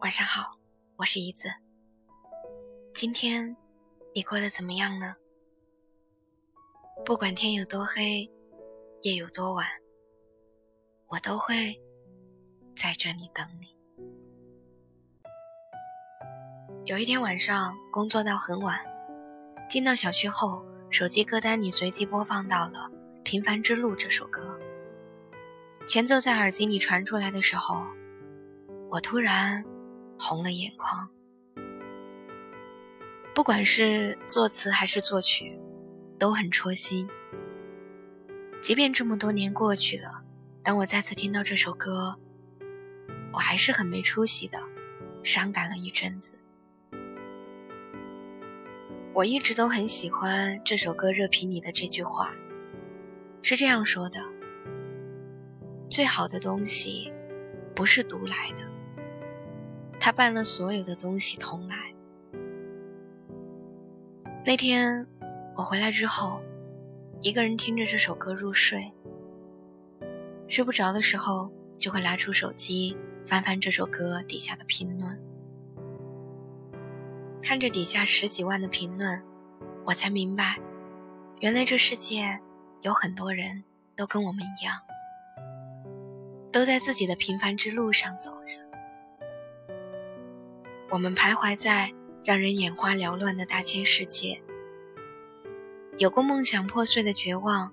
晚上好，我是怡子。今天你过得怎么样呢？不管天有多黑，夜有多晚，我都会在这里等你。有一天晚上工作到很晚，进到小区后，手机歌单里随机播放到了《平凡之路》这首歌。前奏在耳机里传出来的时候，我突然。红了眼眶。不管是作词还是作曲，都很戳心。即便这么多年过去了，当我再次听到这首歌，我还是很没出息的，伤感了一阵子。我一直都很喜欢这首歌热评里的这句话，是这样说的：“最好的东西，不是独来的。”他办了所有的东西，同来。那天我回来之后，一个人听着这首歌入睡。睡不着的时候，就会拿出手机翻翻这首歌底下的评论，看着底下十几万的评论，我才明白，原来这世界有很多人都跟我们一样，都在自己的平凡之路上走着。我们徘徊在让人眼花缭乱的大千世界，有过梦想破碎的绝望，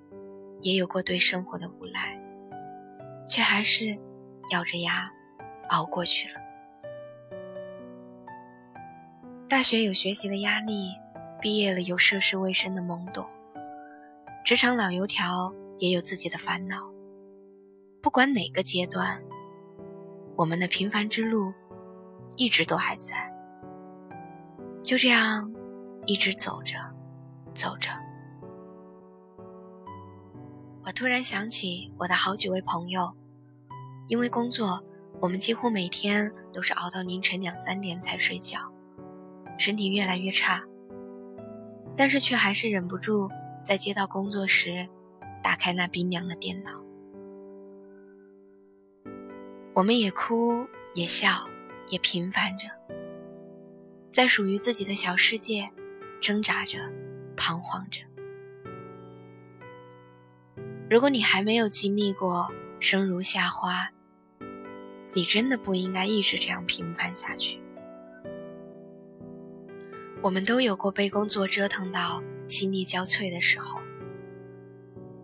也有过对生活的无奈，却还是咬着牙熬过去了。大学有学习的压力，毕业了有涉世未深的懵懂，职场老油条也有自己的烦恼。不管哪个阶段，我们的平凡之路。一直都还在，就这样一直走着，走着。我突然想起我的好几位朋友，因为工作，我们几乎每天都是熬到凌晨两三点才睡觉，身体越来越差，但是却还是忍不住在接到工作时，打开那冰凉的电脑。我们也哭也笑。也平凡着，在属于自己的小世界挣扎着、彷徨着。如果你还没有经历过生如夏花，你真的不应该一直这样平凡下去。我们都有过被工作折腾到心力交瘁的时候。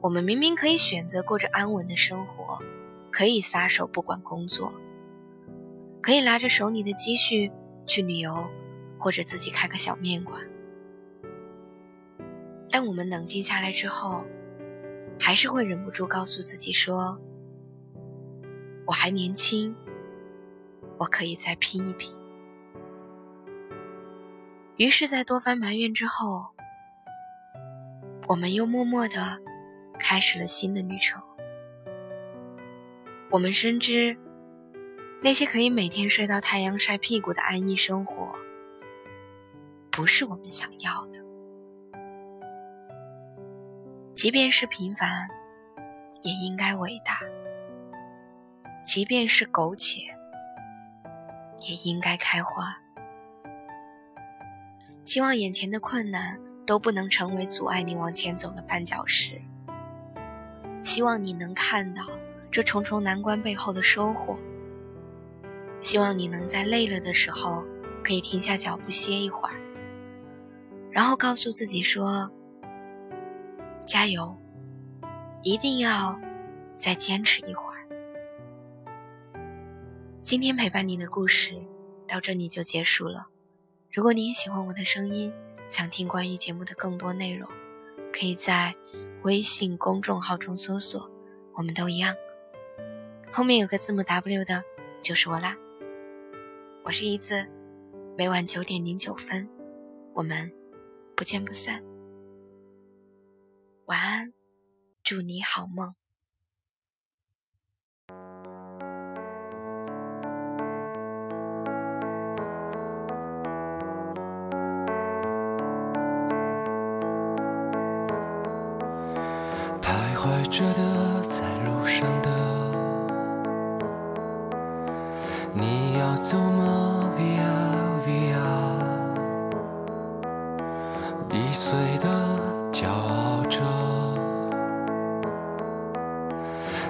我们明明可以选择过着安稳的生活，可以撒手不管工作。可以拿着手里的积蓄去旅游，或者自己开个小面馆。但我们冷静下来之后，还是会忍不住告诉自己说：“我还年轻，我可以再拼一拼。”于是，在多番埋怨之后，我们又默默的开始了新的旅程。我们深知。那些可以每天睡到太阳晒屁股的安逸生活，不是我们想要的。即便是平凡，也应该伟大；即便是苟且，也应该开花。希望眼前的困难都不能成为阻碍你往前走的绊脚石。希望你能看到这重重难关背后的收获。希望你能在累了的时候，可以停下脚步歇一会儿，然后告诉自己说：“加油，一定要再坚持一会儿。”今天陪伴你的故事到这里就结束了。如果你也喜欢我的声音，想听关于节目的更多内容，可以在微信公众号中搜索“我们都一样”，后面有个字母 W 的，就是我啦。我是一子，每晚九点零九分，我们不见不散。晚安，祝你好梦。徘徊着的，在路上的。你要走吗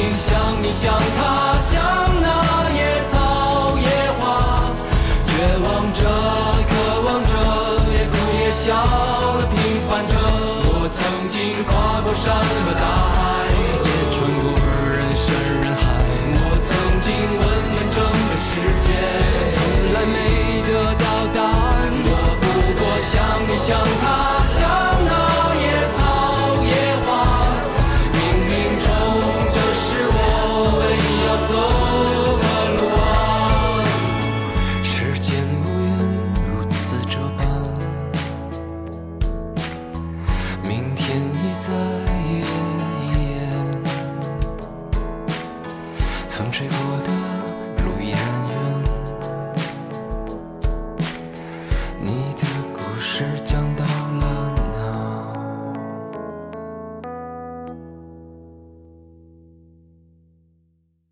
曾经像你像他，像那野草野花，绝望着，渴望着，也哭也笑的平凡着。我曾经跨过山和大海，也穿过人山人海。我曾经问问整个世界，从来没得到答案。我不过像你像他，